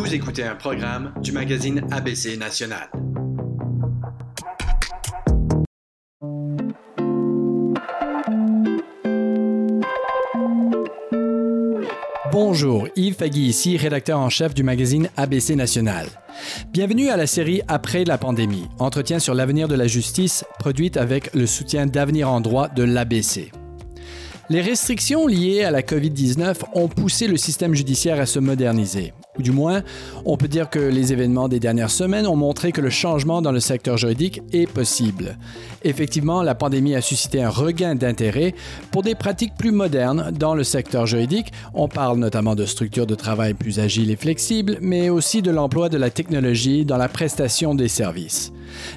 Vous écoutez un programme du magazine ABC National. Bonjour, Yves Fagui ici, rédacteur en chef du magazine ABC National. Bienvenue à la série Après la pandémie, entretien sur l'avenir de la justice, produite avec le soutien d'Avenir en droit de l'ABC. Les restrictions liées à la COVID-19 ont poussé le système judiciaire à se moderniser. Ou du moins, on peut dire que les événements des dernières semaines ont montré que le changement dans le secteur juridique est possible. Effectivement, la pandémie a suscité un regain d'intérêt pour des pratiques plus modernes dans le secteur juridique. On parle notamment de structures de travail plus agiles et flexibles, mais aussi de l'emploi de la technologie dans la prestation des services.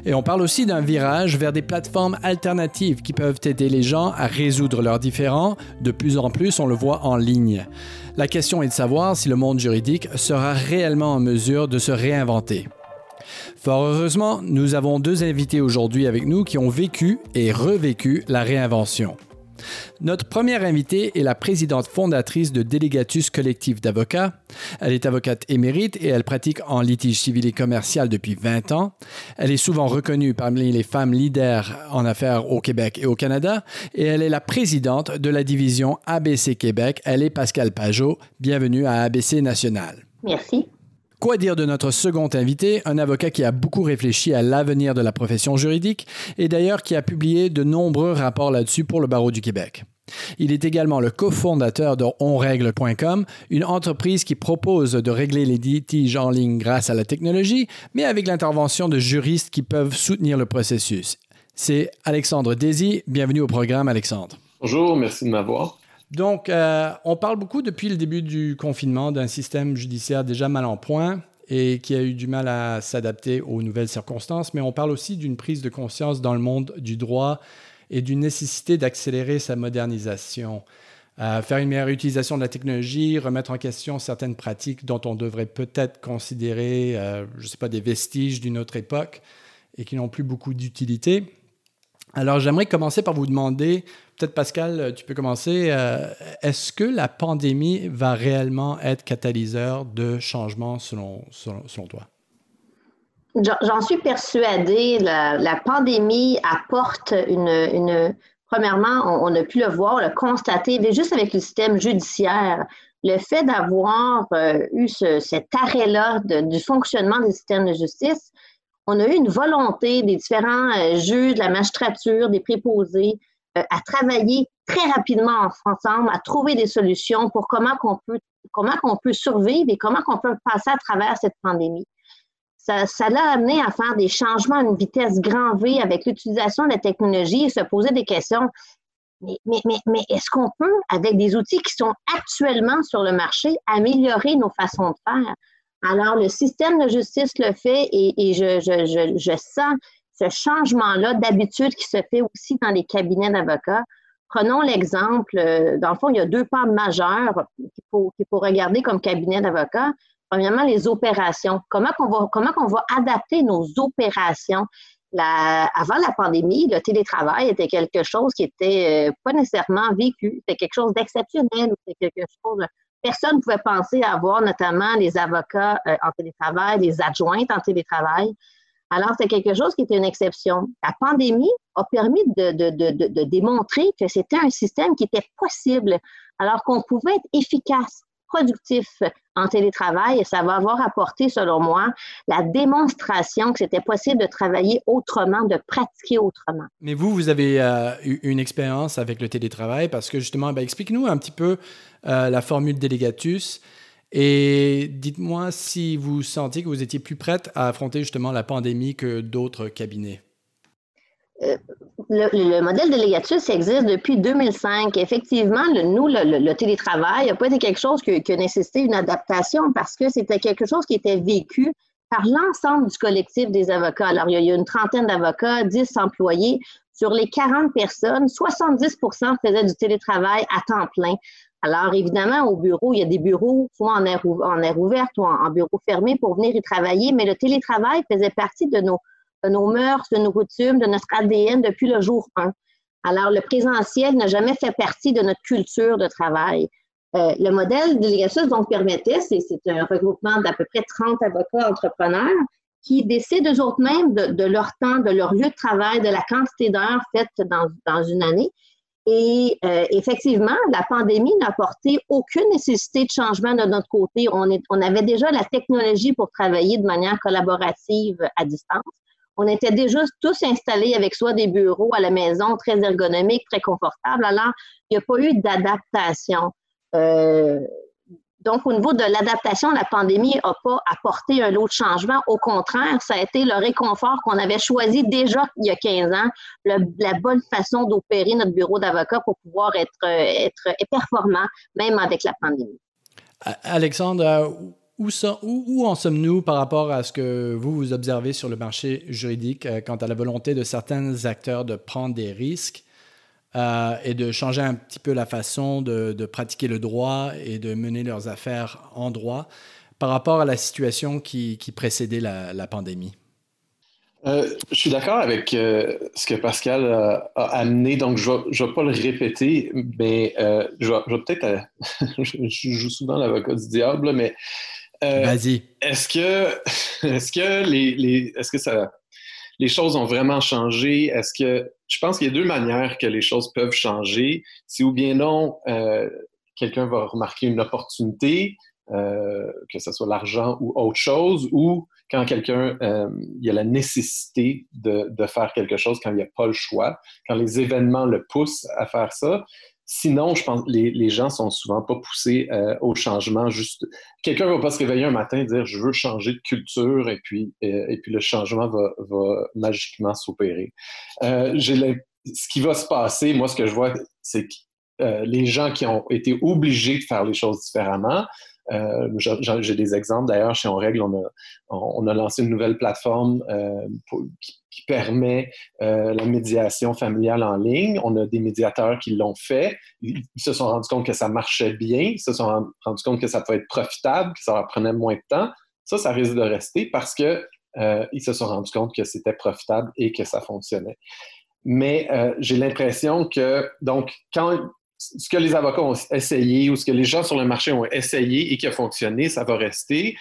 Et on parle aussi d'un virage vers des plateformes alternatives qui peuvent aider les gens à résoudre leurs différends. De plus en plus, on le voit en ligne. La question est de savoir si le monde juridique sera réellement en mesure de se réinventer. Fort heureusement, nous avons deux invités aujourd'hui avec nous qui ont vécu et revécu la réinvention. Notre première invitée est la présidente fondatrice de Délégatus Collectif d'avocats. Elle est avocate émérite et elle pratique en litige civil et commercial depuis 20 ans. Elle est souvent reconnue parmi les femmes leaders en affaires au Québec et au Canada et elle est la présidente de la division ABC Québec. Elle est Pascal Pajot. Bienvenue à ABC National. Merci. Quoi dire de notre second invité, un avocat qui a beaucoup réfléchi à l'avenir de la profession juridique et d'ailleurs qui a publié de nombreux rapports là-dessus pour le barreau du Québec. Il est également le cofondateur de onrègle.com, une entreprise qui propose de régler les litiges en ligne grâce à la technologie, mais avec l'intervention de juristes qui peuvent soutenir le processus. C'est Alexandre Désy. Bienvenue au programme, Alexandre. Bonjour, merci de m'avoir. Donc, euh, on parle beaucoup depuis le début du confinement d'un système judiciaire déjà mal en point et qui a eu du mal à s'adapter aux nouvelles circonstances, mais on parle aussi d'une prise de conscience dans le monde du droit et d'une nécessité d'accélérer sa modernisation. Euh, faire une meilleure utilisation de la technologie, remettre en question certaines pratiques dont on devrait peut-être considérer, euh, je ne sais pas, des vestiges d'une autre époque et qui n'ont plus beaucoup d'utilité. Alors, j'aimerais commencer par vous demander, Pascal, tu peux commencer, euh, est-ce que la pandémie va réellement être catalyseur de changement selon, selon, toi? J'en suis persuadée. La, pandémie apporte une. premièrement, on, a pu le voir, le constater, juste avec le système judiciaire. Le fait d'avoir euh, eu cet arrêt-là du fonctionnement des systèmes de justice, on a eu une volonté des différents euh, juges, de la magistrature, des préposés, euh, à travailler très rapidement ensemble, à trouver des solutions pour comment qu'on peut, comment qu'on peut survivre et comment qu'on peut passer à travers cette pandémie. Ça, ça l'a amené à faire des changements à une vitesse grand V avec l'utilisation de la technologie et se poser des questions. Mais, mais, mais, mais est-ce qu'on peut, avec des outils qui sont actuellement sur le marché, améliorer nos façons de faire? Alors, le système de justice le fait et, je, sens ce changement-là d'habitude qui se fait aussi dans les cabinets d'avocats. Prenons l'exemple, euh, dans le fond, il y a deux pas majeurs qu'il faut, regarder comme cabinet d'avocats. Premièrement, les opérations. Comment on va, comment on va adapter nos opérations? avant la pandémie, le télétravail était quelque chose qui était euh, pas nécessairement vécu. C'était quelque chose d'exceptionnel. C'était quelque chose personne ne pouvait penser à avoir notamment les avocats euh, en télétravail, les adjointes en télétravail. Alors, c'est quelque chose qui était une exception. La pandémie a permis de, démontrer que c'était un système qui était possible, alors qu'on pouvait être efficace productif en télétravail et ça va avoir apporté, selon moi, la démonstration que c'était possible de travailler autrement, de pratiquer autrement. Mais vous, vous avez euh, eu une expérience avec le télétravail parce que justement, ben, explique-nous un petit peu euh, la formule délégatus et dites-moi si vous sentiez que vous étiez plus prête à affronter justement la pandémie que d'autres cabinets. Euh, le, modèle de Legatus existe depuis 2005. Effectivement, nous, le, télétravail n'a pas été quelque chose qui, a nécessité une adaptation parce que c'était quelque chose qui était vécu par l'ensemble du collectif des avocats. Alors, il y a une trentaine d'avocats, 10 employés. Sur les 40 personnes, 70% faisaient du télétravail à temps plein. Alors, évidemment, au bureau, il y a des bureaux, soit en air, en ouverte ou en bureau fermé pour venir y travailler, mais le télétravail faisait partie de nos de nos mœurs, de nos coutumes, de notre ADN depuis le jour 1. Alors, le présentiel n'a jamais fait partie de notre culture de travail. le modèle de Legacy donc permettait, c'est un regroupement d'à peu près 30 avocats entrepreneurs qui décident eux autres mêmes de, leur temps, de leur lieu de travail, de la quantité d'heures faites dans, dans, une année. Et euh, effectivement, la pandémie n'a apporté aucune nécessité de changement de notre côté. On, est, on avait déjà la technologie pour travailler de manière collaborative à distance. On était déjà tous installés avec soi des bureaux à la maison, très ergonomiques, très confortables. Alors, il n'y a pas eu d'adaptation. Euh, donc, au niveau de l'adaptation, la pandémie n'a pas apporté un lot de changement. Au contraire, ça a été le réconfort qu'on avait choisi déjà il y a 15 ans, la bonne façon d'opérer notre bureau d'avocat pour pouvoir être, être performant, même avec la pandémie. Alexandre, où, où, en sommes-nous par rapport à ce que vous, vous observez sur le marché juridique euh, quant à la volonté de certains acteurs de prendre des risques? Euh, et de changer un petit peu la façon de, pratiquer le droit et de mener leurs affaires en droit par rapport à la situation qui, précédait la, pandémie? Euh, je suis d'accord avec euh, ce que Pascal a, amené, donc je ne vais, pas le répéter, mais je vais, peut-être. je joue souvent l'avocat du diable, mais. Vas-y. Est-ce que, est-ce que, les, est-ce que ça, les choses ont vraiment changé? Est-ce que je pense qu'il y a deux manières que les choses peuvent changer. Si ou bien non, euh, quelqu'un va remarquer une opportunité, euh, que ce soit l'argent ou autre chose, ou quand quelqu'un, euh, il y a la nécessité de, de, faire quelque chose, quand il n'y a pas le choix, quand les événements le poussent à faire ça. Sinon, je pense les, les gens sont souvent pas poussés euh, au changement. Juste, quelqu'un va pas se réveiller un matin et dire je veux changer de culture et puis euh, et puis le changement va, va magiquement s'opérer. Euh, ce qui va se passer, moi, ce que je vois, c'est que les gens qui ont été obligés de faire les choses différemment, euh, j'ai des exemples. D'ailleurs, chez On Règle, on a, lancé une nouvelle plateforme euh, qui, permet euh, la médiation familiale en ligne. On a des médiateurs qui l'ont fait. Ils, se sont rendus compte que ça marchait bien. Ils se sont rendus compte que ça pouvait être profitable, que ça leur prenait moins de temps. Ça, ça risque de rester parce que ils se sont rendus compte que c'était profitable et que ça fonctionnait. Mais j'ai l'impression que, donc, quand ce que les avocats ont essayé ou ce que les gens sur le marché ont essayé et qui a fonctionné, ça va rester.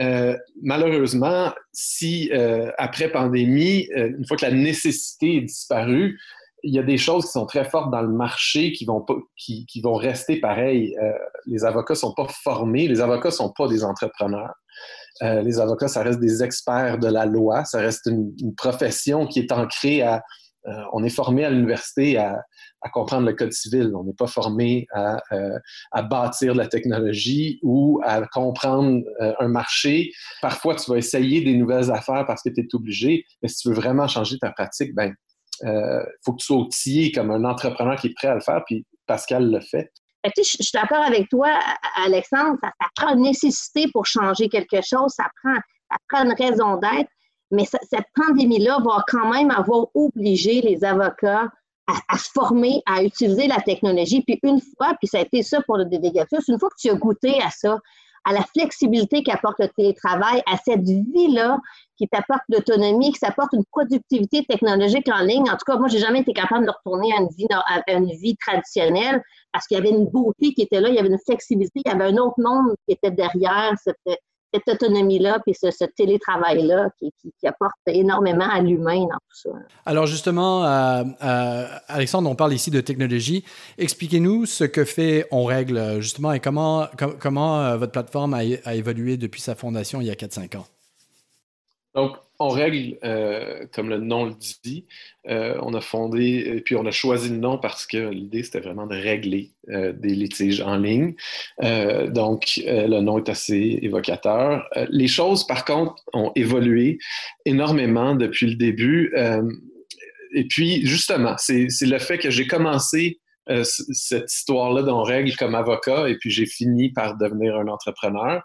Euh, malheureusement, si euh, après pandémie, euh, une fois que la nécessité est disparue, il y a des choses qui sont très fortes dans le marché qui vont, pas, qui, vont rester pareilles. les avocats ne sont pas formés, les avocats ne sont pas des entrepreneurs. les avocats, ça reste des experts de la loi, ça reste une profession qui est ancrée à... on est formé à l'université à, comprendre le code civil. On n'est pas formé à, euh, bâtir la technologie ou à comprendre euh, un marché. Parfois, tu vas essayer des nouvelles affaires parce que tu es obligé, mais si tu veux vraiment changer ta pratique, ben euh, faut que tu sois outillé comme un entrepreneur qui est prêt à le faire, puis Pascal le fait. je suis d'accord avec toi, Alexandre, ça, prend une nécessité pour changer quelque chose, ça prend une raison d'être, mais cette pandémie-là va quand même avoir obligé les avocats à, se former, à utiliser la technologie. Puis une fois, puis ça a été ça pour le délégatus, une fois que tu as goûté à ça, à la flexibilité qu'apporte le télétravail, à cette vie-là qui t'apporte l'autonomie, qui t'apporte une productivité technologique en ligne. En tout cas, moi, j'ai jamais été capable de retourner à une vie, une vie traditionnelle parce qu'il y avait une beauté qui était là, il y avait une flexibilité, il y avait un autre monde qui était derrière cette autonomie-là, puis ce, télétravail-là qui, apporte énormément à l'humain dans tout ça. Alors justement, euh, euh, Alexandre, on parle ici de technologie. Expliquez-nous ce que fait On Règle justement et comment, comment euh, votre plateforme a, a, évolué depuis sa fondation il y a 4-5 ans. Donc, on règle, euh, comme le nom le dit, euh, on a fondé, et puis on a choisi le nom parce que l'idée, c'était vraiment de régler euh, des litiges en ligne. donc, le nom est assez évocateur. les choses, par contre, ont évolué énormément depuis le début. et puis, justement, c'est le fait que j'ai commencé cette histoire-là d'on règle comme avocat, et puis j'ai fini par devenir un entrepreneur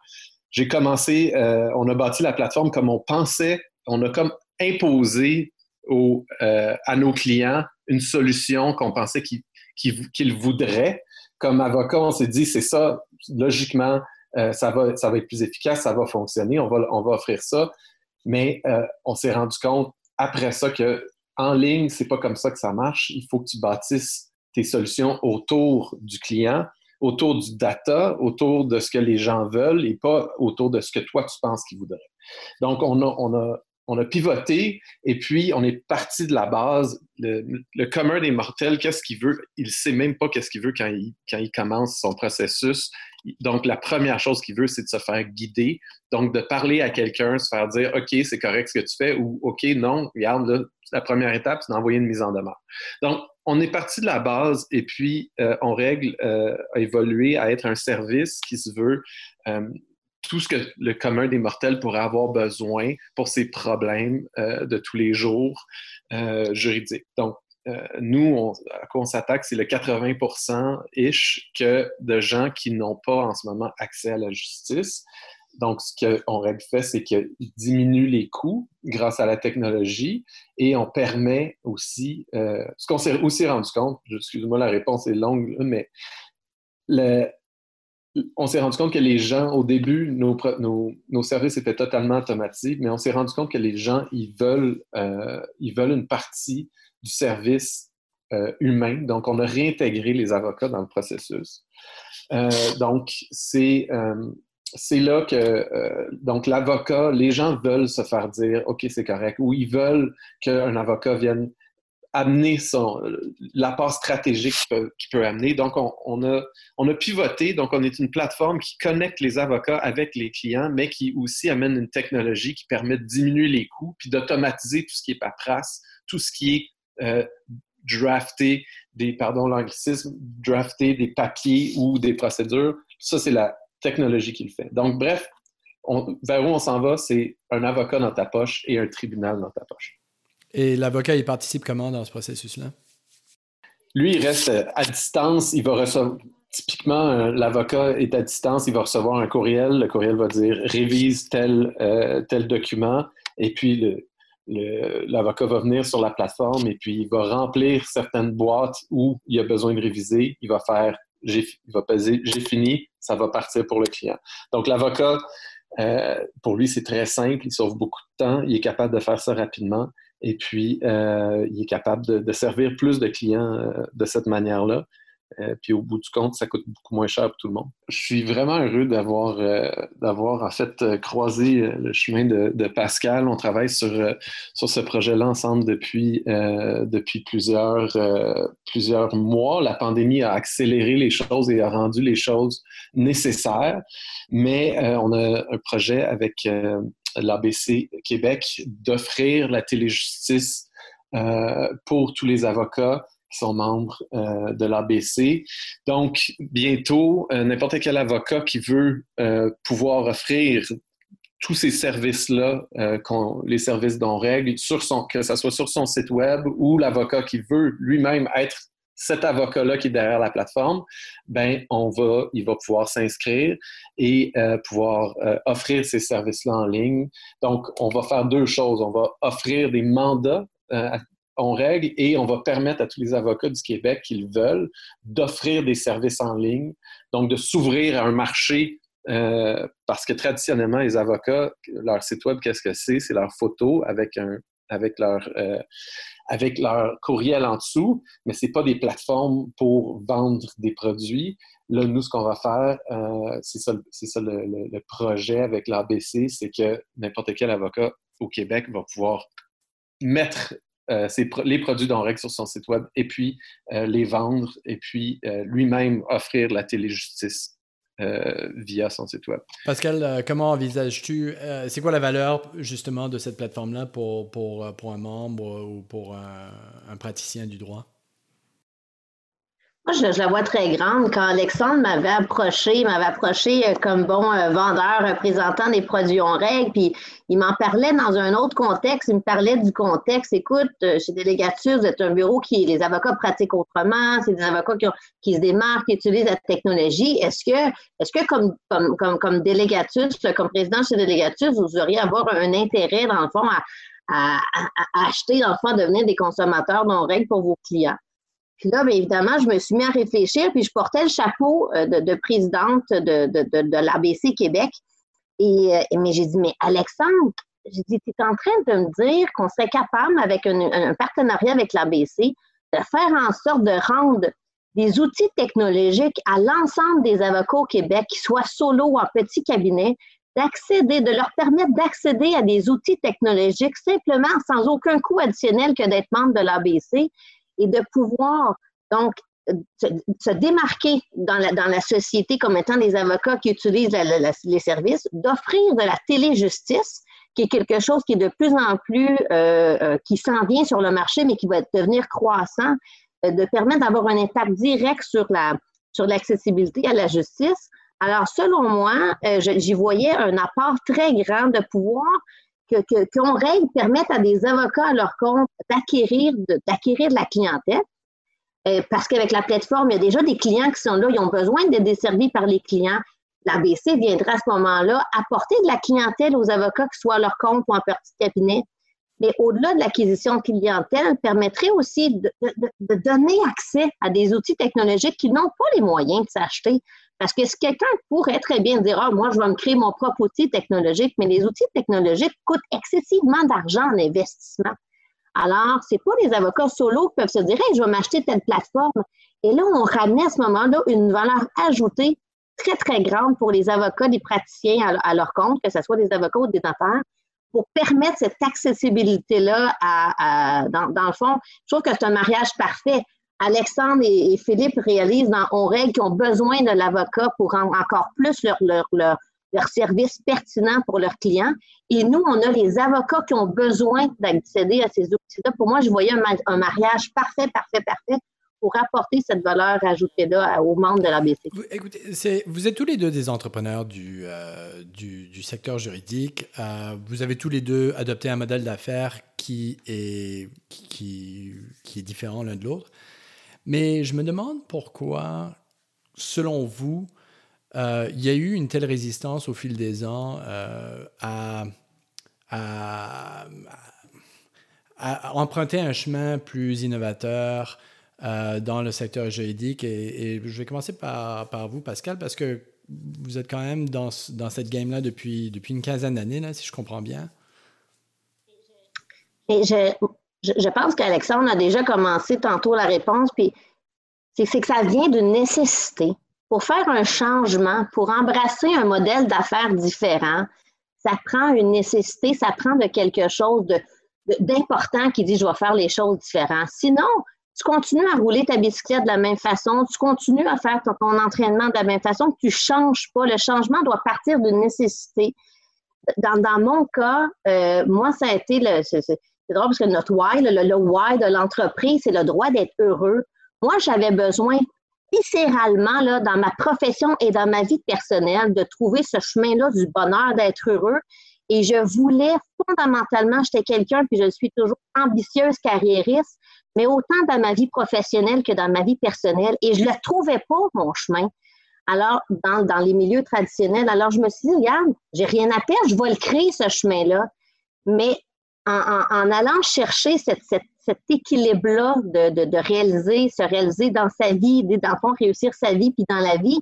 j'ai commencé, on a bâti la plateforme comme on pensait on a comme imposé euh, à nos clients une solution qu'on pensait qu'ils voudraient. Comme avocat, on s'est dit, c'est ça, logiquement, euh, ça, va, être plus efficace, ça va fonctionner, on va, offrir ça. Mais euh, on s'est rendu compte après ça que en ligne, c'est pas comme ça que ça marche. Il faut que tu bâtisses tes solutions autour du client autour du data, autour de ce que les gens veulent et pas autour de ce que toi tu penses qu'ils voudraient. Donc, on a, on a pivoté et puis on est parti de la base. Le, commun des mortels, qu'est-ce qu'il veut? Il ne sait même pas qu'est-ce qu'il veut quand il, commence son processus. Donc, la première chose qu'il veut, c'est de se faire guider. Donc, de parler à quelqu'un, se faire dire OK, c'est correct ce que tu fais ou OK, non, regarde, la première étape, c'est d'envoyer une mise en demeure. Donc, on est parti de la base et puis euh, on règle euh, a évolué à être un service qui se veut euh, tout ce que le commun des mortels pourrait avoir besoin pour ses problèmes de tous les jours juridiques. Donc, nous, on, à quoi on s'attaque, c'est le 80 ish que de gens qui n'ont pas en ce moment accès à la justice. Donc, ce qu'on fait, c'est qu'il diminue les coûts grâce à la technologie et on permet aussi, euh, ce qu'on s'est aussi rendu compte, excuse-moi, la réponse est longue, mais on s'est rendu compte que les gens, au début, nos, services étaient totalement automatiques, mais on s'est rendu compte que les gens, ils veulent, euh, ils veulent une partie du service euh, humain. Donc, on a réintégré les avocats dans le processus. donc, c'est c'est là que euh, donc l'avocat, les gens veulent se faire dire OK, c'est correct, ou ils veulent qu'un avocat vienne amener son l'apport stratégique qu'il peut, amener. Donc, on, a, on a pivoté, donc on est une plateforme qui connecte les avocats avec les clients, mais qui aussi amène une technologie qui permet de diminuer les coûts, puis d'automatiser tout ce qui est paperasse, tout ce qui est euh, drafter des, pardon l'anglicisme, drafter des papiers ou des procédures. Ça, c'est la, technologie qui le fait. Donc, bref, vers où on s'en va, c'est un avocat dans ta poche et un tribunal dans ta poche. Et l'avocat, il participe comment dans ce processus-là? Lui, il reste à distance. Il va recevoir. Typiquement, euh, l'avocat est à distance, il va recevoir un courriel. Le courriel va dire révise tel, euh, tel document. Et puis, l'avocat va venir sur la plateforme et puis il va remplir certaines boîtes où il a besoin de réviser. Il va faire il va peser j'ai fini, ça va partir pour le client. Donc, l'avocat, euh, pour lui, c'est très simple, il sauve beaucoup de temps, il est capable de faire ça rapidement et puis euh, il est capable de, servir plus de clients euh, de cette manière-là. Euh, puis au bout du compte, ça coûte beaucoup moins cher pour tout le monde. Je suis vraiment heureux d'avoir euh, d'avoir en fait euh, croisé le chemin de, de, Pascal. On travaille sur, sur ce projet-là ensemble depuis, depuis plusieurs, plusieurs mois. La pandémie a accéléré les choses et a rendu les choses nécessaires, mais on a un projet avec l'ABC Québec d'offrir la téléjustice pour tous les avocats qui sont membres euh, de l'ABC. Donc, bientôt, euh, n'importe quel avocat qui veut euh, pouvoir offrir tous ces services-là, les services dont règle, sur son, que ce soit sur son site web ou l'avocat qui veut lui-même être cet avocat-là qui est derrière la plateforme, ben on va, il va pouvoir s'inscrire et pouvoir offrir ces services-là en ligne. Donc, on va faire deux choses. On va offrir des mandats on règle et on va permettre à tous les avocats du Québec qui le veulent d'offrir des services en ligne, donc de s'ouvrir à un marché euh, parce que traditionnellement, les avocats, leur site web, qu'est-ce que c'est? C'est leur photo avec, euh, leur courriel en dessous, mais ce n'est pas des plateformes pour vendre des produits. Là, nous, ce qu'on va faire, euh, c'est ça, le, projet avec l'ABC, c'est que n'importe quel avocat au Québec va pouvoir mettre euh, les produits règle sur son site web et puis euh, les vendre et puis euh, lui-même offrir la téléjustice via son site web. Pascal, comment envisages-tu, c'est quoi la valeur justement de cette plateforme-là pour, pour, pour, un membre ou pour un praticien du droit? Je, la vois très grande. Quand Alexandre m'avait approché, m'avait approché euh, comme bon euh, vendeur représentant des produits en règle, puis il m'en parlait dans un autre contexte. Il me parlait du contexte. Écoute, euh, chez Délégature, vous êtes un bureau qui, les avocats pratiquent autrement. C'est des avocats qui, se démarquent, qui utilisent la technologie. Est-ce que, est-ce que comme, comme, comme, comme délégature, comme président chez Délégature, vous auriez avoir un intérêt, dans le fond, à, acheter, dans le fond, à devenir des consommateurs non règle pour vos clients? Puis là, bien évidemment, je me suis mis à réfléchir, puis je portais le chapeau euh, de, présidente de, de, l'ABC Québec. Et, euh, mais j'ai dit, mais Alexandre, j'ai dit, tu es en train de me dire qu'on serait capable, avec un, partenariat avec l'ABC, de faire en sorte de rendre des outils technologiques à l'ensemble des avocats au Québec, qu'ils soient solo ou en petit cabinet, d'accéder, de leur permettre d'accéder à des outils technologiques simplement sans aucun coût additionnel que d'être membre de l'ABC et de pouvoir donc se, démarquer dans la, dans la société comme étant des avocats qui utilisent les services, d'offrir de la téléjustice, qui est quelque chose qui est de plus en plus, euh, euh, qui s'en vient sur le marché, mais qui va devenir croissant, euh, de permettre d'avoir un impact direct sur la sur l'accessibilité à la justice. Alors, selon moi, j'y voyais un apport très grand de pouvoir que, qu'on règle permette à des avocats à leur compte d'acquérir d'acquérir de la clientèle euh, parce qu'avec la plateforme, il y a déjà des clients qui sont là, ils ont besoin d'être desservis par les clients. L'ABC viendra à ce moment-là apporter de la clientèle aux avocats qui soient à leur compte ou en petit cabinet. Mais au-delà de l'acquisition clientèle, permettrait aussi de, donner accès à des outils technologiques qui n'ont pas les moyens de s'acheter. Parce que si quelqu'un pourrait très bien dire, ah, moi, je vais me créer mon propre outil technologique, mais les outils technologiques coûtent excessivement d'argent en investissement. Alors, c'est pas les avocats solo qui peuvent se dire je vais m'acheter telle plateforme. Et là, on ramenait à ce moment-là une valeur ajoutée très, très grande pour les avocats, les praticiens à, leur compte, que ce soit des avocats ou des notaires, pour permettre cette accessibilité-là dans, le fond. Je trouve que c'est un mariage parfait. Alexandre et, Philippe réalisent dans On règle qu'ils ont besoin de l'avocat pour rendre encore plus leur, leur service pertinent pour leurs clients. Et nous, on a les avocats qui ont besoin d'accéder à ces outils-là. Pour moi, je voyais un, mariage parfait, parfait, parfait pour apporter cette valeur ajoutée-là aux membres de l'ABC. Vous, écoutez, vous êtes tous les deux des entrepreneurs du, euh, secteur juridique. Euh, vous avez tous les deux adopté un modèle d'affaires qui est, qui, est différent l'un de l'autre. Mais je me demande pourquoi, selon vous, euh, il y a eu une telle résistance au fil des ans à, emprunter un chemin plus innovateur euh, dans le secteur juridique. Et, je vais commencer par, vous, Pascal, parce que vous êtes quand même dans, dans cette game-là depuis, depuis une quinzaine d'années, si je comprends bien. Et je, je, pense qu'Alexandre a déjà commencé tantôt la réponse, puis c'est que ça vient d'une nécessité pour faire un changement, pour embrasser un modèle d'affaires différent, ça prend une nécessité, ça prend de quelque chose d'important qui dit je vais faire les choses différentes. Sinon, tu continues à rouler ta bicyclette de la même façon, tu continues à faire ton, entraînement de la même façon, tu ne changes pas. Le changement doit partir d'une nécessité. Dans, mon cas, euh, moi, ça a été le. C'est drôle parce que notre why, le, le why de l'entreprise, c'est le droit d'être heureux. Moi, j'avais besoin viscéralement là, dans ma profession et dans ma vie personnelle de trouver ce chemin-là du bonheur, d'être heureux. Et je voulais fondamentalement, j'étais quelqu'un, puis je suis toujours ambitieuse, carriériste, mais autant dans ma vie professionnelle que dans ma vie personnelle. Et je ne le trouvais pas, mon chemin. Alors, dans, dans, les milieux traditionnels, alors je me suis dit, regarde, j'ai rien à perdre, je vais le créer, ce chemin-là. Mais en, allant chercher cet équilibre-là de, de, réaliser, se réaliser dans sa vie, dans réussir sa vie, puis dans la vie,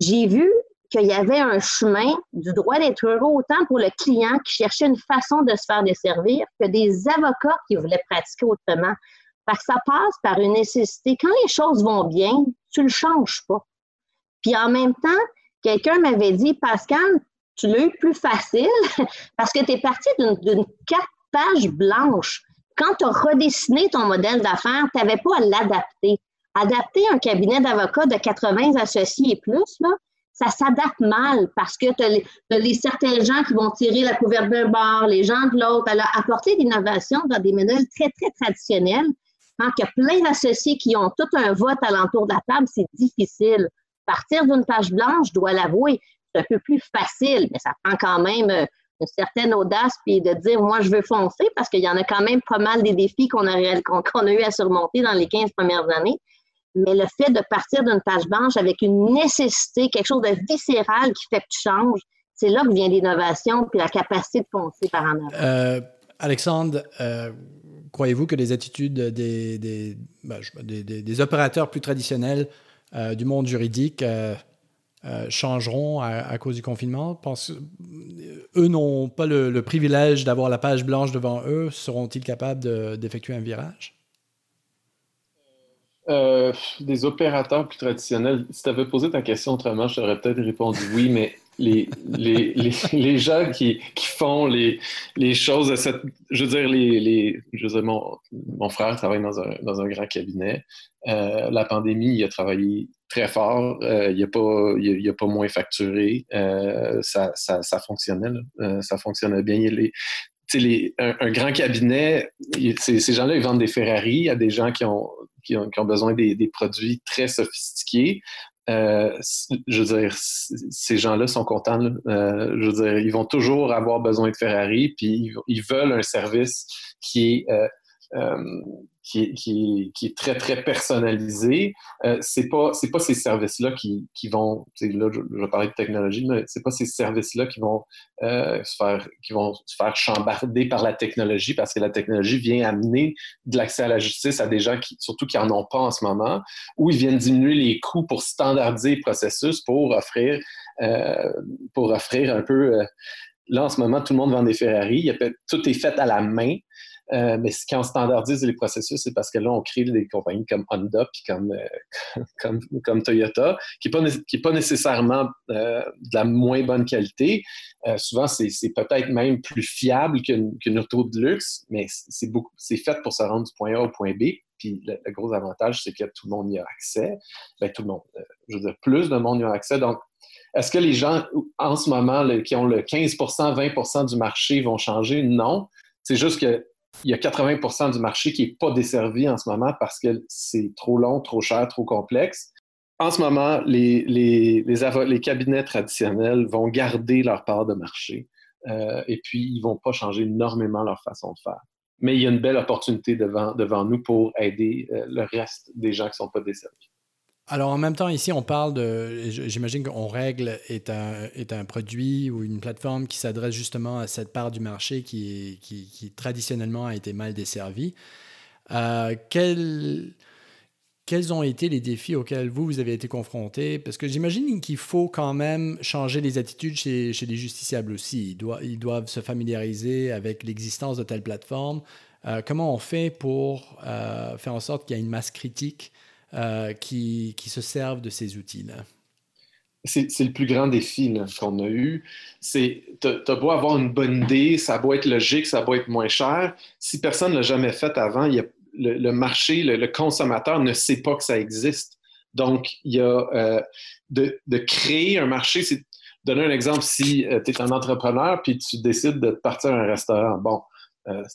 j'ai vu qu'il y avait un chemin du droit d'être heureux autant pour le client qui cherchait une façon de se faire desservir que des avocats qui voulaient pratiquer autrement. Parce que ça passe par une nécessité. Quand les choses vont bien, tu ne le changes pas. Puis en même temps, quelqu'un m'avait dit, Pascal, tu l'as eu plus facile parce que tu es parti d'une quatre pages blanches quand tu as redessiné ton modèle d'affaires, tu n'avais pas à l'adapter. Adapter un cabinet d'avocats de 80 associés et plus, ça s'adapte mal parce que tu as, les, certains gens qui vont tirer la couverture d'un bord, les gens de l'autre. Alors, apporter l'innovation dans des modèles très, très traditionnels, quand il y a plein d'associés qui ont tout un vote alentour de la table, c'est difficile. Partir d'une page blanche, je dois l'avouer, c'est un peu plus facile, mais ça prend quand même euh, une certaine audace puis de dire moi je veux foncer parce qu'il y en a quand même pas mal des défis qu'on a, eu à surmonter dans les 15 premières années. Mais le fait de partir d'une page blanche avec une nécessité, quelque chose de viscéral qui fait que tu changes, c'est là que vient l'innovation puis la capacité de foncer par en avant. Euh, Alexandre, euh, croyez-vous que les attitudes des, des, ben, des, opérateurs plus traditionnels euh, du monde juridique euh, changeront à, cause du confinement? Eux n'ont pas le, privilège d'avoir la page blanche devant eux. Seront-ils capables d'effectuer un virage? Euh, des opérateurs plus traditionnels. Si tu avais posé ta question autrement, je t'aurais peut-être répondu oui, mais les, les, les, les gens qui, qui, font les, les choses de cette. Je veux dire, les, je veux dire mon, mon, frère travaille dans un, dans un grand cabinet. Euh, la pandémie, il a travaillé très fort. Euh, il n'a pas, il a, pas moins facturé. Euh, ça, ça, ça, fonctionnait. Ça fonctionnait bien. Les, les, un, grand cabinet, ces, ces gens-là, ils vendent des Ferrari à des gens qui ont, qui ont, qui ont besoin des, des, produits très sophistiqués. Euh, je veux dire, ces gens-là sont contents. Euh, je veux dire, ils vont toujours avoir besoin de Ferrari, puis ils, veulent un service qui est euh, euh, qui, est très, très personnalisé. Euh, c'est pas, pas ces services-là qui, qui vont, là, je, parler de technologie, mais c'est pas ces services-là qui vont euh, se faire, qui vont se faire chambarder par la technologie parce que la technologie vient amener de l'accès à la justice à des gens qui, surtout qui en ont pas en ce moment, ou ils viennent diminuer les coûts pour standardiser le processus pour offrir, euh, pour offrir un peu, euh, là, en ce moment, tout le monde vend des Ferrari, tout est fait à la main. Euh, mais quand on standardise les processus, c'est parce que là, on crée des compagnies comme Honda puis comme, euh, comme, comme, Toyota, qui n'est pas, qui est pas nécessairement euh, de la moins bonne qualité. Euh, souvent, c'est peut-être même plus fiable qu'une auto de luxe, mais c'est fait pour se rendre du point A au point B. Puis le, gros avantage, c'est que tout le monde y a accès. Ben, tout le monde, euh, je veux dire, plus de monde y a accès. Donc, est-ce que les gens, en ce moment, qui ont le 15 20 du marché vont changer? Non. C'est juste que il y a 80% du marché qui n'est pas desservi en ce moment parce que c'est trop long, trop cher, trop complexe. En ce moment, les, les, les, cabinets traditionnels vont garder leur part de marché euh, et puis ils ne vont pas changer énormément leur façon de faire. Mais il y a une belle opportunité devant, nous pour aider euh, le reste des gens qui ne sont pas desservis. Alors en même temps, ici, on parle de, j'imagine qu'on règle est un, est un produit ou une plateforme qui s'adresse justement à cette part du marché qui, qui, traditionnellement a été mal desservie. Euh, quels, ont été les défis auxquels vous, vous avez été confrontés? Parce que j'imagine qu'il faut quand même changer les attitudes chez, chez les justiciables aussi. Ils doivent, ils doivent se familiariser avec l'existence de telles plateformes. Euh, comment on fait pour euh, faire en sorte qu'il y ait une masse critique euh, qui, qui, se servent de ces outils-là? C'est le plus grand défi qu'on a eu. C'est, tu as beau avoir une bonne idée, ça doit être logique, ça doit être moins cher. Si personne ne l'a jamais fait avant, y a, le, marché, le, consommateur ne sait pas que ça existe. Donc, il y a euh, de, de, créer un marché, c'est donner un exemple, si euh, tu es un entrepreneur puis tu décides de partir à un restaurant, bon,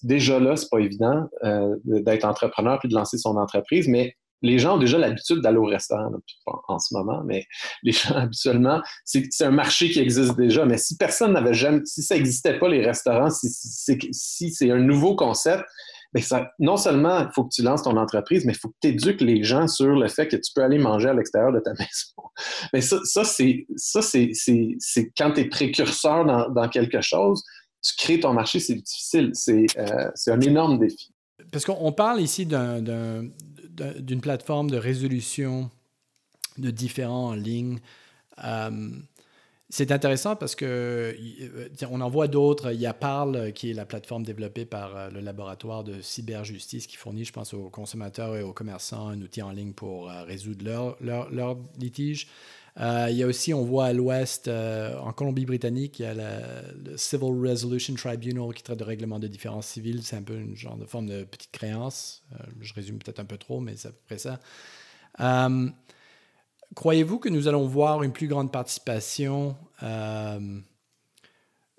déjà là, c'est pas évident d'être entrepreneur puis de lancer son entreprise, mais les gens ont déjà l'habitude d'aller au restaurant en ce moment, mais les gens habituellement, c'est un marché qui existe déjà. Mais si personne n'avait jamais, si ça n'existait pas les restaurants, si, c'est un nouveau concept, bien ça, non seulement il faut que tu lances ton entreprise, mais il faut que tu éduques les gens sur le fait que tu peux aller manger à l'extérieur de ta maison. Mais ça, ça c'est quand tu es précurseur dans, dans, quelque chose, tu crées ton marché, c'est difficile. C'est euh, un énorme défi. Parce qu'on parle ici d'un d'une plateforme de résolution de différents en ligne. Euh, c'est intéressant parce que euh, on en voit d'autres. Il y a Parle, qui est la plateforme développée par euh, le laboratoire de cyberjustice qui fournit, je pense, aux consommateurs et aux commerçants un outil en ligne pour résoudre leurs leur, leur litiges. Euh, il y a aussi, on voit à l'ouest, euh, en Colombie-Britannique, il y a le Civil Resolution Tribunal qui traite de règlements de différences civiles. C'est un peu une forme de petite créance. Euh, je résume peut-être un peu trop, mais c'est à peu près ça. Croyez-vous que nous allons voir une plus grande participation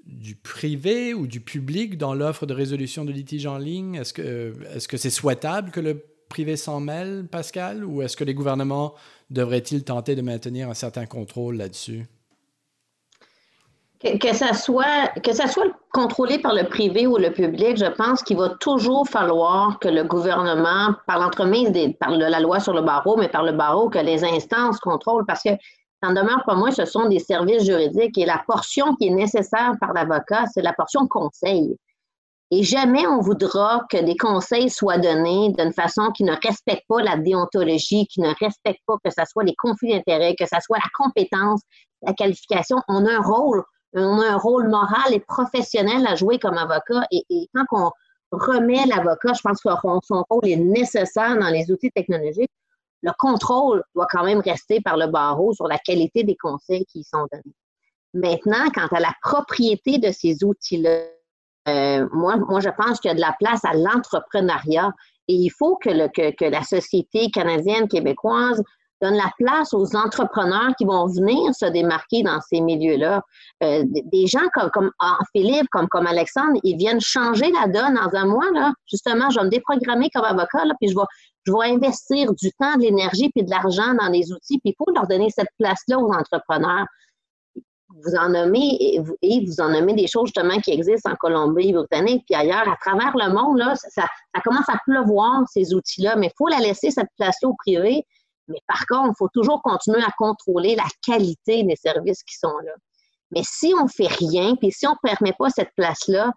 du privé ou du public dans l'offre de résolution de litiges en ligne? Est-ce que c'est -ce c'est souhaitable que le privé s'en mêle, Pascal, ou est-ce que les gouvernements devraient-ils tenter de maintenir un certain contrôle là-dessus? Que, ça soit, contrôlé par le privé ou le public, je pense qu'il va toujours falloir que le gouvernement, par l'entremise par la loi sur le barreau, mais par le barreau, que les instances contrôlent, parce que en demeure pas moins, ce sont des services juridiques et la portion qui est nécessaire par l'avocat, c'est la portion conseil. Et jamais on voudra que des conseils soient donnés d'une façon qui ne respecte pas la déontologie, qui ne respecte pas que ce soit les conflits d'intérêts, que ce soit la compétence, la qualification. On a un rôle, on a un rôle moral et professionnel à jouer comme avocat. Et, quand on remet l'avocat, je pense que son rôle est nécessaire dans les outils technologiques, le contrôle doit quand même rester par le barreau sur la qualité des conseils qui y sont donnés. Maintenant, quant à la propriété de ces outils-là, euh, moi, moi, je pense qu'il y a de la place à l'entrepreneuriat et il faut que, la société canadienne, québécoise donne la place aux entrepreneurs qui vont venir se démarquer dans ces milieux-là. Euh, des gens comme, comme Philippe, comme, comme Alexandre, ils viennent changer la donne dans un mois. Là. Justement, je vais me déprogrammer comme avocat, puis je vais, je vais investir du temps, de l'énergie puis de l'argent dans les outils, puis il faut leur donner cette place-là aux entrepreneurs vous en nommez et vous, en nommez des choses justement qui existent en Colombie-Britannique puis ailleurs à travers le monde là, ça, commence à pleuvoir ces outils-là, mais il faut la laisser cette place-là au privé. Mais par contre, il faut toujours continuer à contrôler la qualité des services qui sont là. Mais si on fait rien, puis si on ne permet pas cette place-là,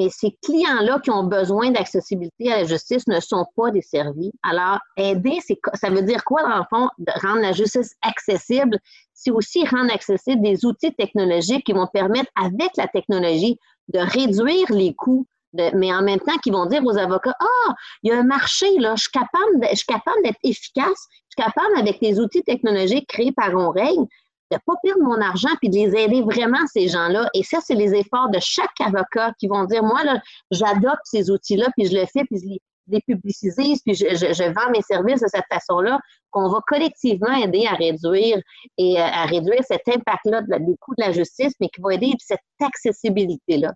mais ces clients-là qui ont besoin d'accessibilité à la justice ne sont pas desservis. Alors, aider, ça veut dire quoi, dans le fond, rendre la justice accessible? C'est aussi rendre accessible des outils technologiques qui vont permettre, avec la technologie, de réduire les coûts, mais en même temps, qui vont dire aux avocats, ah, il y a un marché, là, je suis capable, d'être efficace, je suis capable, avec les outils technologiques créés par OnRègle, de ne pas perdre mon argent puis de les aider vraiment, ces gens-là. Et ça, c'est les efforts de chaque avocat qui vont dire, moi, là, j'adopte ces outils-là, puis je le fais, puis je les, publicise, puis je, vends mes services de cette façon-là, qu'on va collectivement aider à réduire et euh, à réduire cet impact-là des coûts de la justice, mais qui va aider cette accessibilité-là.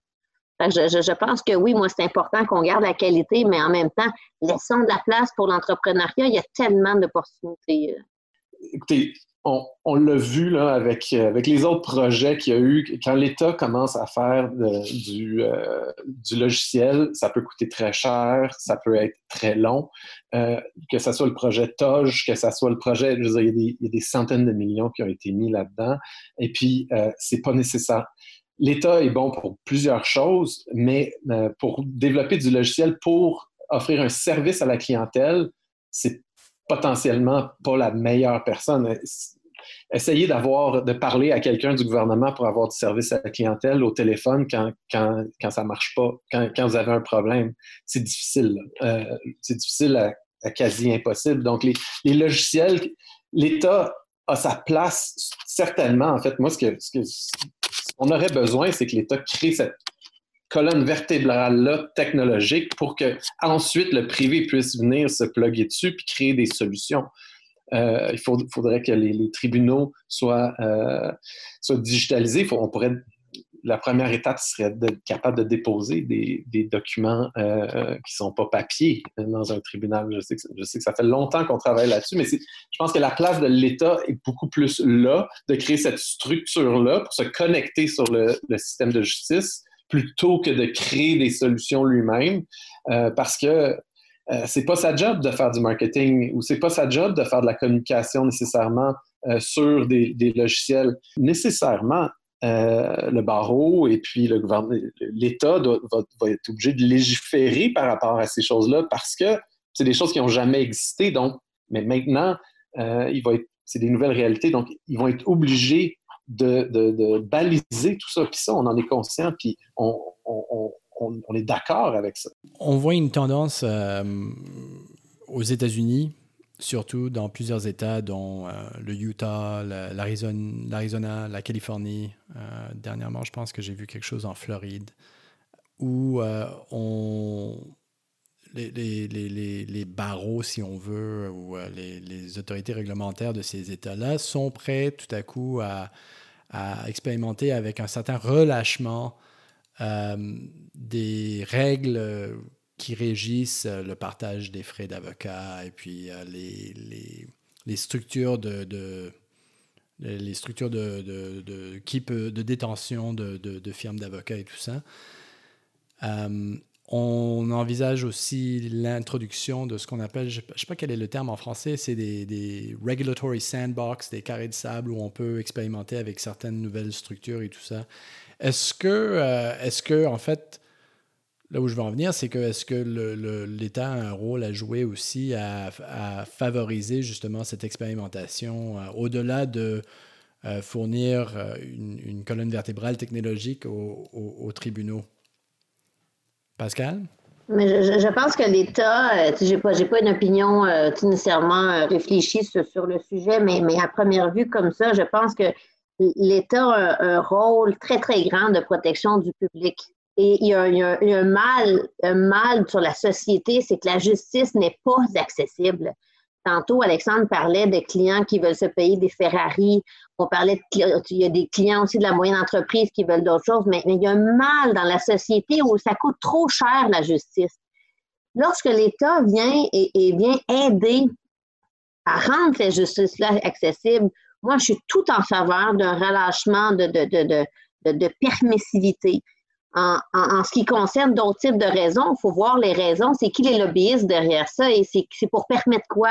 Je, je, pense que oui, moi, c'est important qu'on garde la qualité, mais en même temps, laissons de la place pour l'entrepreneuriat. Il y a tellement d'opportunités. Euh. Écoutez, on, l'a vu là, avec, euh, avec les autres projets qu'il y a eu. Quand l'État commence à faire du, euh, du, logiciel, ça peut coûter très cher, ça peut être très long. Euh, que ce soit le projet TOJ, que ce soit le projet, je veux dire, il, y a des, centaines de millions qui ont été mis là-dedans. Et puis, c'est pas nécessaire. L'État est bon pour plusieurs choses, mais pour développer du logiciel pour offrir un service à la clientèle, c'est potentiellement pas la meilleure personne. Essayez d'avoir, de parler à quelqu'un du gouvernement pour avoir du service à la clientèle au téléphone quand, quand, quand ça marche pas, quand, quand vous avez un problème. C'est difficile. Euh, c'est difficile à, quasi impossible. Donc, les, les logiciels, l'État a sa place certainement. En fait, moi, ce que, ce que on aurait besoin, c'est que l'État crée cette colonne vertébrale-là technologique pour que ensuite le privé puisse venir se plugger dessus puis créer des solutions. Euh, il faudrait que les, tribunaux soient, euh, soient digitalisés. on pourrait, la première étape serait d'être capable de déposer des, documents euh, qui ne sont pas papier dans un tribunal. Je sais que, je sais que ça fait longtemps qu'on travaille là-dessus, mais je pense que la place de l'État est beaucoup plus là, de créer cette structure-là pour se connecter sur le système de justice plutôt que de créer des solutions lui-même, euh, parce que euh, c'est pas sa job de faire du marketing ou c'est pas sa job de faire de la communication nécessairement euh, sur des, logiciels. Nécessairement, le barreau et puis l'État va, être obligé de légiférer par rapport à ces choses-là parce que c'est des choses qui n'ont jamais existé. Donc, mais maintenant, c'est des nouvelles réalités. Donc, ils vont être obligés de, baliser tout ça. Puis ça, on en est conscient, puis on, est d'accord avec ça. On voit une tendance euh, aux États-Unis, surtout dans plusieurs États, dont euh, le Utah, l'Arizona, la Californie. Euh, dernièrement, je pense que j'ai vu quelque chose en Floride, où on les, barreaux, si on veut, ou les, autorités réglementaires de ces États-là sont prêts tout à coup à, expérimenter avec un certain relâchement euh, des règles qui régissent le partage des frais d'avocat et puis euh, les, structures de, détention de, firmes d'avocats et tout ça. Euh, on envisage aussi l'introduction de ce qu'on appelle, je ne sais pas quel est le terme en français, c'est des, regulatory sandbox, des carrés de sable où on peut expérimenter avec certaines nouvelles structures et tout ça. Est-ce que, euh, est-ce que en fait, là où je veux en venir, c'est que est-ce que l'État a un rôle à jouer aussi à, favoriser justement cette expérimentation euh, au-delà de euh, fournir une, colonne vertébrale technologique aux tribunaux? Pascal? Je, pense que l'État, euh, j'ai pas, j'ai pas une opinion euh, nécessairement euh, réfléchie sur, le sujet, mais, à première vue comme ça, je pense que l'État a un, rôle très, très grand de protection du public. Et il y a, mal, un mal sur la société, c'est que la justice n'est pas accessible. Tantôt, Alexandre parlait des clients qui veulent se payer des Ferrari. On parlait de, il y a des clients aussi de la moyenne entreprise qui veulent d'autres choses, mais, il y a un mal dans la société où ça coûte trop cher la justice. Lorsque l'État vient et, vient aider à rendre cette justice-là accessible, moi, je suis tout en faveur d'un relâchement de, de permissivité. En, ce qui concerne d'autres types de raisons, il faut voir les raisons. C'est qui les lobbyistes derrière ça et c'est pour permettre quoi?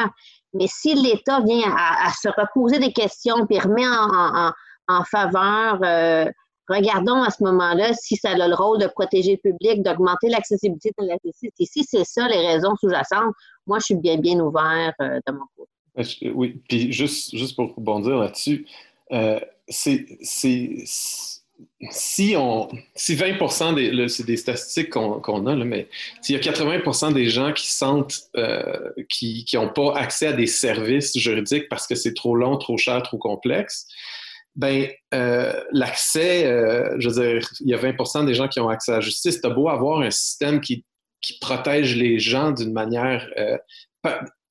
Mais si l'État vient à, se reposer des questions et remet en, faveur, euh, regardons à ce moment-là si ça a le rôle de protéger le public, d'augmenter l'accessibilité de la. Et si c'est ça les raisons sous-jacentes, moi, je suis bien, bien ouvert euh, de mon côté. Euh, oui, puis juste, juste pour rebondir là-dessus, c'est si on si 20 des c'est des statistiques qu'on a mais s'il y a 80 des gens qui sentent euh, qui n'ont pas accès à des services juridiques parce que c'est trop long, trop cher, trop complexe, ben euh, l'accès, euh, je veux dire, il y a 20 des gens qui ont accès à la justice. T'as beau avoir un système qui, protège les gens d'une manière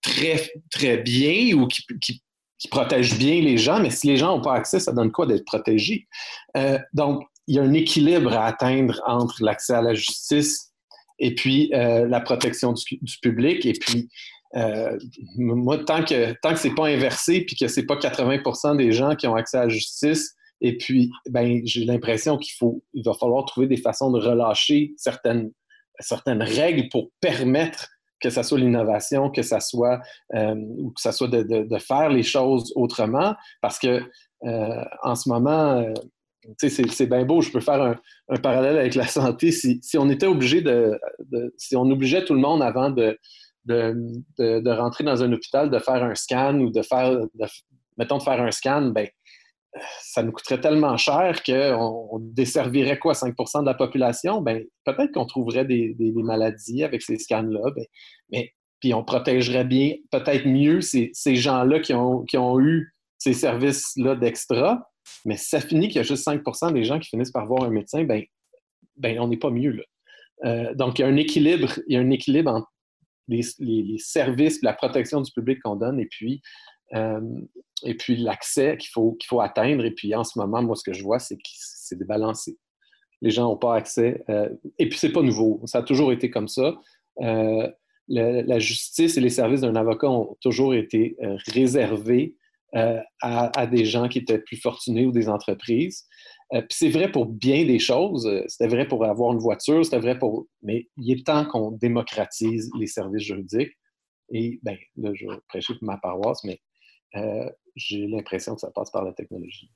très très bien ou qui, qui qui protège bien les gens, mais si les gens n'ont pas accès, ça donne quoi d'être protégés? Euh, donc, il y a un équilibre à atteindre entre l'accès à la justice et puis euh, la protection du, public. Et puis, euh, moi, tant que, tant que ce n'est pas inversé puis que ce n'est pas 80% des gens qui ont accès à la justice, et puis, ben, j'ai l'impression qu'il faut, il va falloir trouver des façons de relâcher certaines, certaines règles pour permettre que ce soit l'innovation, que ce soit, euh, ou que ça soit de, faire les choses autrement, parce que euh, en ce moment, euh, c'est bien beau, je peux faire un, parallèle avec la santé. Si, on était obligé de, si on obligeait tout le monde avant de, de, rentrer dans un hôpital, de faire un scan ou de faire, mettons, de faire un scan, ben, ça nous coûterait tellement cher qu'on on desservirait quoi, 5% de la population? Ben, peut-être qu'on trouverait des, maladies avec ces scans-là, ben, mais puis on protégerait bien, peut-être mieux ces, gens-là qui ont, eu ces services-là d'extra, mais ça finit qu'il y a juste 5% des gens qui finissent par voir un médecin, ben, ben on n'est pas mieux. Là. Euh, donc, il y a un équilibre, il y a un équilibre entre les, les services, la protection du public qu'on donne et puis euh, et puis l'accès qu'il faut, qu'il faut atteindre. Et puis en ce moment, moi, ce que je vois, c'est que c'est débalancé. Les gens n'ont pas accès. Euh, et puis c'est pas nouveau. Ça a toujours été comme ça. Euh, la, justice et les services d'un avocat ont toujours été réservés à, des gens qui étaient plus fortunés ou des entreprises. puis c'est vrai pour bien des choses. C'était vrai pour avoir une voiture, c'était vrai pour. Mais il est temps qu'on démocratise les services juridiques. Et bien, là, je vais prêcher pour ma paroisse, mais euh, j'ai l'impression que ça passe par la technologie.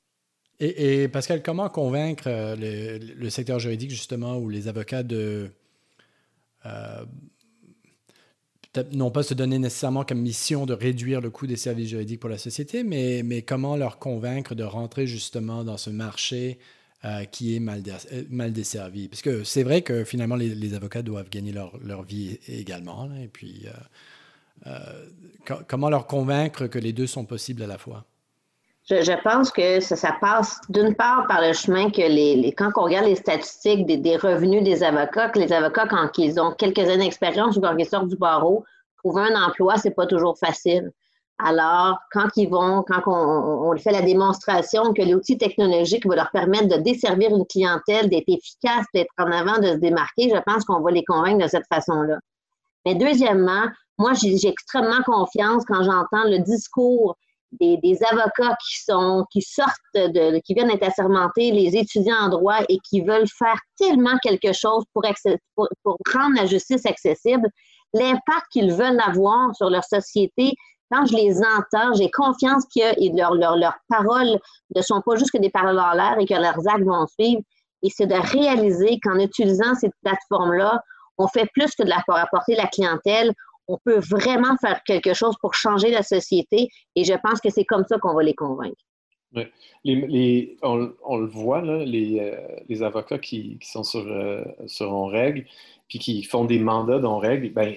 Et, Pascal, comment convaincre euh, le, secteur juridique, justement, ou les avocats de. Euh, non pas se donner nécessairement comme mission de réduire le coût des services juridiques pour la société, mais, mais comment leur convaincre de rentrer justement dans ce marché qui est mal, mal desservi? Parce que c'est vrai que finalement, les, avocats doivent gagner leur, leur vie également. et puis, euh, comment leur convaincre que les deux sont possibles à la fois? Je, pense que ça, passe d'une part par le chemin que les, quand on regarde les statistiques des, revenus des avocats, que les avocats, quand ils ont quelques années d'expérience ou quand ils sortent du barreau, trouver un emploi, c'est pas toujours facile. Alors, quand ils vont, quand on, on fait la démonstration que l'outil technologique va leur permettre de desservir une clientèle, d'être efficace, d'être en avant, de se démarquer, je pense qu'on va les convaincre de cette façon-là. Mais deuxièmement, moi, j'ai extrêmement confiance quand j'entends le discours des, avocats qui sortent qui viennent être assermentés, les étudiants en droit et qui veulent faire tellement quelque chose pour rendre la justice accessible, l'impact qu'ils veulent avoir sur leur société. Quand je les entends, j'ai confiance que leurs leur, leur paroles ne sont pas juste que des paroles en l'air et que leurs actes vont suivre. Et c'est de réaliser qu'en utilisant cette plateforme-là, on fait plus que de la, pour apporter la clientèle, on peut vraiment faire quelque chose pour changer la société et je pense que c'est comme ça qu'on va les convaincre. On, le voit, là, les, les avocats qui, sont sur, sur On Règle, puis qui font des mandats d'On Règle, ben,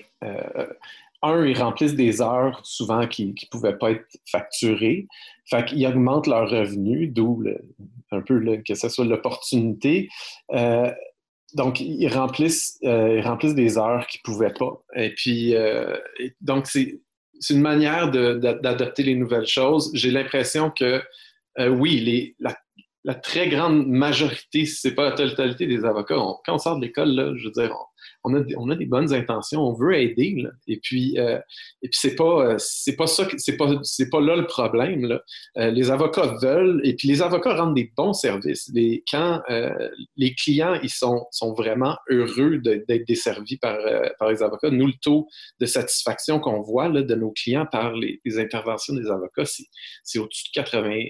un, ils remplissent des heures souvent qui ne pouvaient pas être facturées. Fait qu'ils augmentent leurs revenus, d'où un peu que ce soit l'opportunité. Euh, donc, ils remplissent, euh, ils remplissent des heures qu'ils pouvaient pas. Et puis, euh, donc, c'est une manière d'adopter les nouvelles choses. J'ai l'impression que, oui, les, la, très grande majorité, si ce n'est pas la totalité des avocats, quand on sort de l'école, je veux dire, on a, on a des bonnes intentions, on veut aider. Et puis, euh, et puis c'est pas, euh, c'est pas ça, c'est pas, c'est pas là le problème. Là. Euh, les avocats veulent, et puis les avocats rendent des bons services. Les, quand les clients, ils sont, sont vraiment heureux d'être desservis par, par les avocats. Nous, le taux de satisfaction qu'on voit là, de nos clients par les, interventions des avocats, c'est, au-dessus de 80,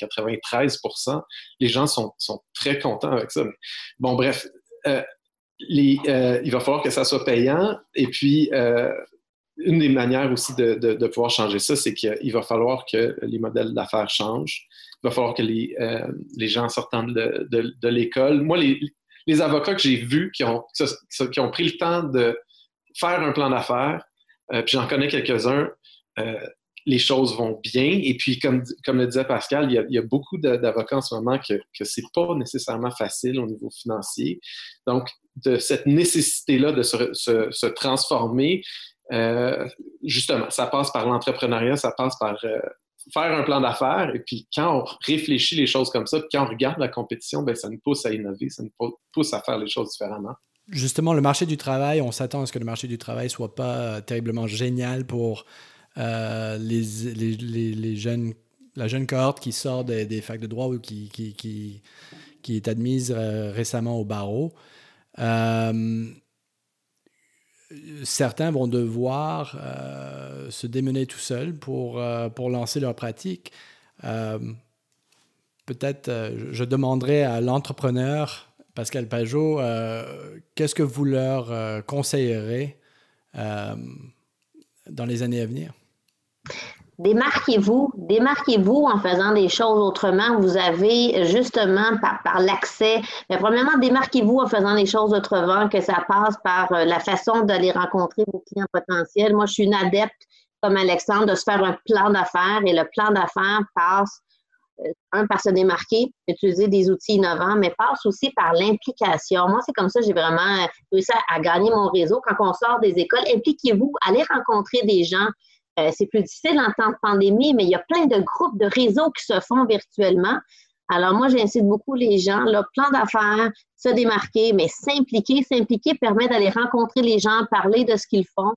93% Les gens sont, sont très contents avec ça. Bon, bref, euh, il va falloir que ça soit payant. Et puis, euh, une des manières aussi de, pouvoir changer ça, c'est qu'il va falloir que les modèles d'affaires changent. Il va falloir que les, euh, gens sortant de, de l'école. Moi, les, avocats que j'ai vus qui ont, qui ont pris le temps de faire un plan d'affaires, puis j'en connais quelques-uns, les choses vont bien. Et puis, comme, comme le disait Pascal, il y a, beaucoup d'avocats en ce moment que, que ce n'est pas nécessairement facile au niveau financier. Donc, de cette nécessité-là de se, se, transformer, euh, justement, ça passe par l'entrepreneuriat, ça passe par euh, faire un plan d'affaires. Et puis, quand on réfléchit les choses comme ça, quand on regarde la compétition, bien, ça nous pousse à innover, ça nous pousse à faire les choses différemment. Justement, le marché du travail, on s'attend à ce que le marché du travail soit pas terriblement génial pour euh, les, les, les, jeunes, la jeune cohorte qui sort des, facs de droit ou qui, qui, qui, est admise euh, récemment au barreau. Euh, certains vont devoir se démener tout seuls pour, pour lancer leur pratique. Peut-être je demanderai à l'entrepreneur Pascal Pajot, qu'est-ce que vous leur conseillerez dans les années à venir? Démarquez-vous, démarquez-vous en faisant des choses autrement. Vous avez justement par, l'accès, mais premièrement, démarquez-vous en faisant des choses autrement, que ça passe par euh, la façon d'aller rencontrer vos clients potentiels. Moi, je suis une adepte, comme Alexandre, de se faire un plan d'affaires et le plan d'affaires passe, euh, un, par se démarquer, utiliser des outils innovants, mais passe aussi par l'implication. Moi, c'est comme ça j'ai vraiment réussi à gagner mon réseau. Quand on sort des écoles, impliquez-vous, allez rencontrer des gens. Euh, c'est plus difficile en temps de pandémie, mais il y a plein de groupes, de réseaux qui se font virtuellement. Alors moi, j'incite beaucoup les gens, là, plan d'affaires, se démarquer, mais s'impliquer. S'impliquer permet d'aller rencontrer les gens, parler de ce qu'ils font.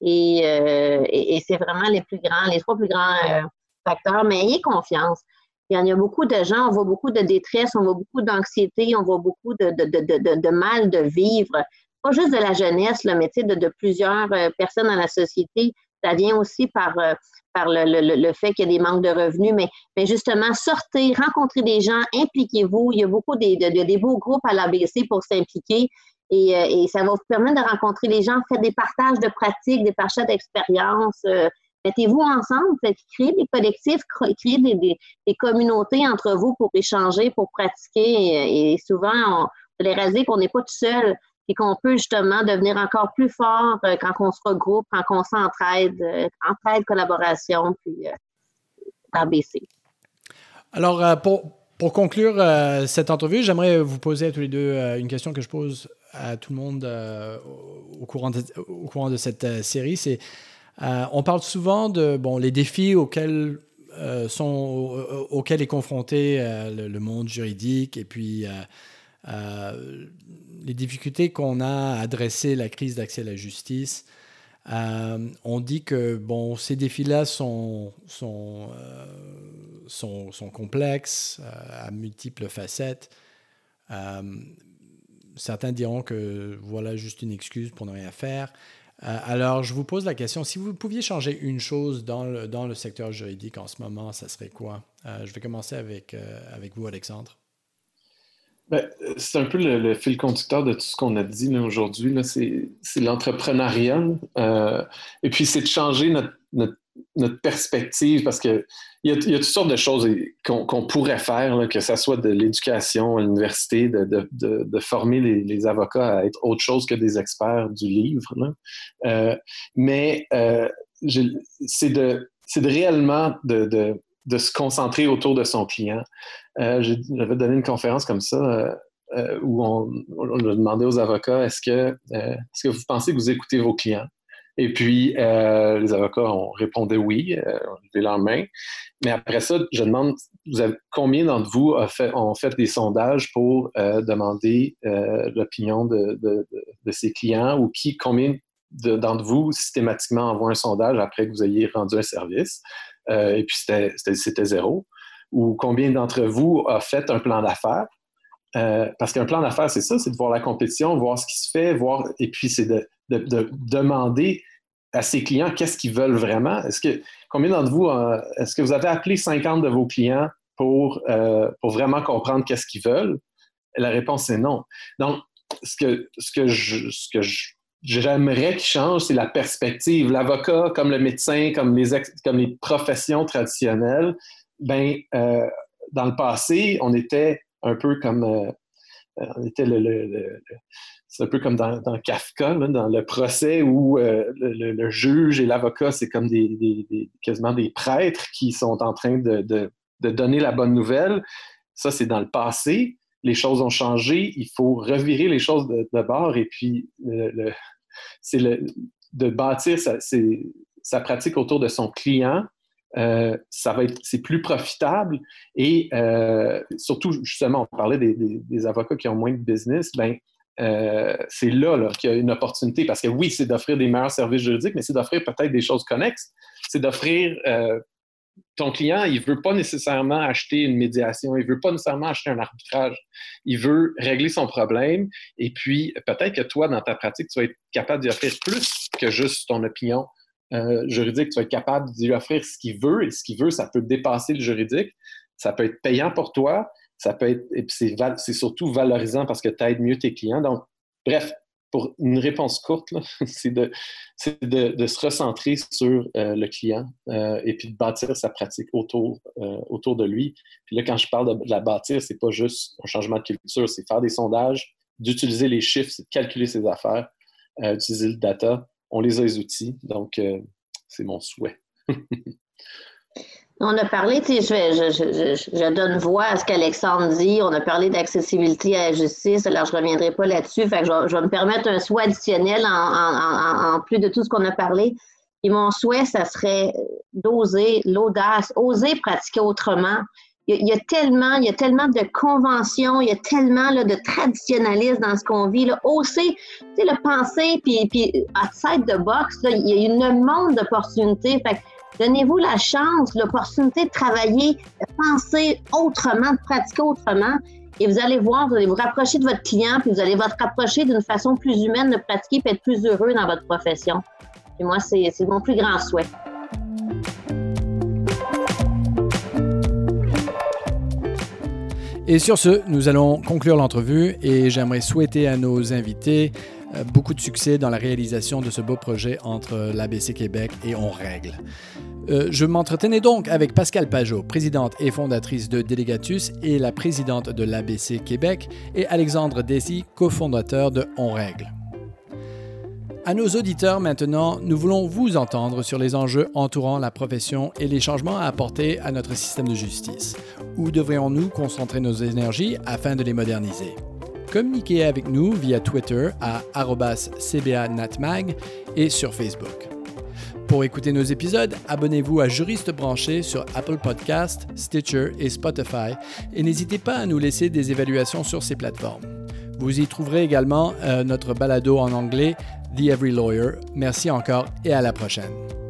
Et, euh, c'est vraiment les plus grands, les trois plus grands euh, facteurs. Mais ayez confiance. Il y a beaucoup de gens, on voit beaucoup de détresse, on voit beaucoup d'anxiété, on voit beaucoup de, de, mal de vivre. Pas juste de la jeunesse, là, mais de, plusieurs personnes dans la société ça vient aussi par, euh, par le, le, le fait qu'il y a des manques de revenus, mais, mais justement, sortez, rencontrez des gens, impliquez-vous. Il y a beaucoup des, de, des beaux groupes à l'ABC pour s'impliquer. Et, euh, et, ça va vous permettre de rencontrer les gens, faites des partages de pratiques, des partages d'expériences. Euh, mettez-vous ensemble, créez des collectifs, créez des, des, des, communautés entre vous pour échanger, pour pratiquer. Et, souvent, on, vous allez réaliser qu'on n'est pas tout seul et qu'on peut justement devenir encore plus fort euh, quand on se regroupe, quand on s'entraide, euh, entraide, collaboration, puis euh, ABC. Alors, pour, pour conclure cette entrevue, j'aimerais vous poser à tous les deux une question que je pose à tout le monde au, courant de, au courant de cette série. C'est, on parle souvent de bon, les défis auxquels sont, auxquels est confronté le, monde juridique et puis euh, les difficultés qu'on a à adresser la crise d'accès à la justice. Euh, on dit que bon, ces défis-là sont, sont, euh, sont, complexes, à multiples facettes. certains diront que voilà juste une excuse pour ne rien faire. alors, je vous pose la question, si vous pouviez changer une chose dans le, dans le secteur juridique en ce moment, ça serait quoi? je vais commencer avec, avec vous, Alexandre. Ben, c'est un peu le, fil conducteur de tout ce qu'on a dit aujourd'hui. C'est l'entrepreneuriat. Euh, et puis, c'est de changer notre, perspective, parce qu'il y, y a toutes sortes de choses qu'on pourrait faire, que ce soit de l'éducation à l'université, de, former les, avocats à être autre chose que des experts du livre. Euh, mais euh, c'est de, réellement de, se concentrer autour de son client. Euh, j'avais donné une conférence comme ça. où on, on, a demandé aux avocats est-ce que, est-ce que vous pensez que vous écoutez vos clients? Et puis, euh, les avocats ont répondu oui, euh, leur main. Mais après ça, je demande, vous avez, combien d'entre vous ont fait, des sondages pour euh, demander l'opinion de, de, ses clients ou qui, combien d'entre vous systématiquement envoient un sondage après que vous ayez rendu un service? Et puis, c'était zéro. Ou combien d'entre vous ont fait un plan d'affaires? parce qu'un plan d'affaires, c'est ça, c'est de voir la compétition, voir ce qui se fait, voir, et puis c'est de de, demander à ses clients qu'est-ce qu'ils veulent vraiment. Est-ce que combien d'entre vous, euh, est-ce que vous avez appelé 50 de vos clients pour, euh, pour vraiment comprendre qu'est-ce qu'ils veulent? La réponse est non. Donc, ce que, ce que je, ce que j'aimerais qu'il change, c'est la perspective. L'avocat, comme le médecin, comme les, professions traditionnelles, ben, euh, dans le passé, on était un peu comme on était le, c'est un peu comme dans, Kafka, dans le procès où euh, le, juge et l'avocat, c'est comme des, quasiment des prêtres qui sont en train de, donner la bonne nouvelle. Ça, c'est dans le passé. Les choses ont changé. Il faut revirer les choses de, bord et puis c'est de bâtir sa, pratique autour de son client. Euh, ça va être, c'est plus profitable et euh, surtout, justement, on parlait des, des, avocats qui ont moins de business, ben, euh, c'est là, qu'il y a une opportunité. Parce que oui, c'est d'offrir des meilleurs services juridiques, mais c'est d'offrir peut-être des choses connexes. C'est d'offrir euh, ton client, il ne veut pas nécessairement acheter une médiation, il ne veut pas nécessairement acheter un arbitrage. Il veut régler son problème. Et puis, peut-être que toi, dans ta pratique, tu vas être capable d'y offrir plus que juste ton opinion euh, juridique. Tu vas être capable d'y offrir ce qu'il veut. Et ce qu'il veut, ça peut dépasser le juridique. Ça peut être payant pour toi ça peut être, et c'est surtout valorisant parce que tu aides mieux tes clients. Donc, bref, pour une réponse courte, c'est de, se recentrer sur euh, le client euh, et puis de bâtir sa pratique autour, euh, autour de lui. Puis là, quand je parle de, la bâtir, c'est pas juste un changement de culture, c'est faire des sondages, d'utiliser les chiffres, c'est de calculer ses affaires, d'utiliser le data. On les a les outils, donc c'est mon souhait. On a parlé, tu sais, je, donne voix à ce qu'Alexandre dit. On a parlé d'accessibilité à la justice. Alors, je ne reviendrai pas là-dessus. Fait je, vais me permettre un souhait additionnel en, plus de tout ce qu'on a parlé. Et mon souhait, ça serait d'oser l'audace, oser pratiquer autrement. Il y, a, tellement, il y a tellement de conventions, il y a tellement de traditionnalisme dans ce qu'on vit. Là. Oser, tu sais, le penser, puis, puis outside de box, il y a une monde d'opportunités. Fait Donnez-vous la chance, l'opportunité de travailler, de penser autrement, de pratiquer autrement. Et vous allez voir, vous allez vous rapprocher de votre client, puis vous allez vous rapprocher d'une façon plus humaine de pratiquer et être plus heureux dans votre profession. Et moi, c'est mon plus grand souhait. Et sur ce, nous allons conclure l'entrevue et j'aimerais souhaiter à nos invités beaucoup de succès dans la réalisation de ce beau projet entre l'ABC Québec et On Règle. Euh, je m'entretenais donc avec Pascal Pajot, présidente et fondatrice de Délégatus et la présidente de l'ABC Québec, et Alexandre Desi, cofondateur de On Règle. À nos auditeurs maintenant, nous voulons vous entendre sur les enjeux entourant la profession et les changements à apporter à notre système de justice. Où devrions-nous concentrer nos énergies afin de les moderniser? Communiquez avec nous via Twitter à cbanatmag et sur Facebook. Pour écouter nos épisodes, abonnez-vous à Juriste branché sur Apple Podcast, Stitcher et Spotify et n'hésitez pas à nous laisser des évaluations sur ces plateformes. Vous y trouverez également euh, notre balado en anglais, The Every Lawyer. Merci encore et à la prochaine.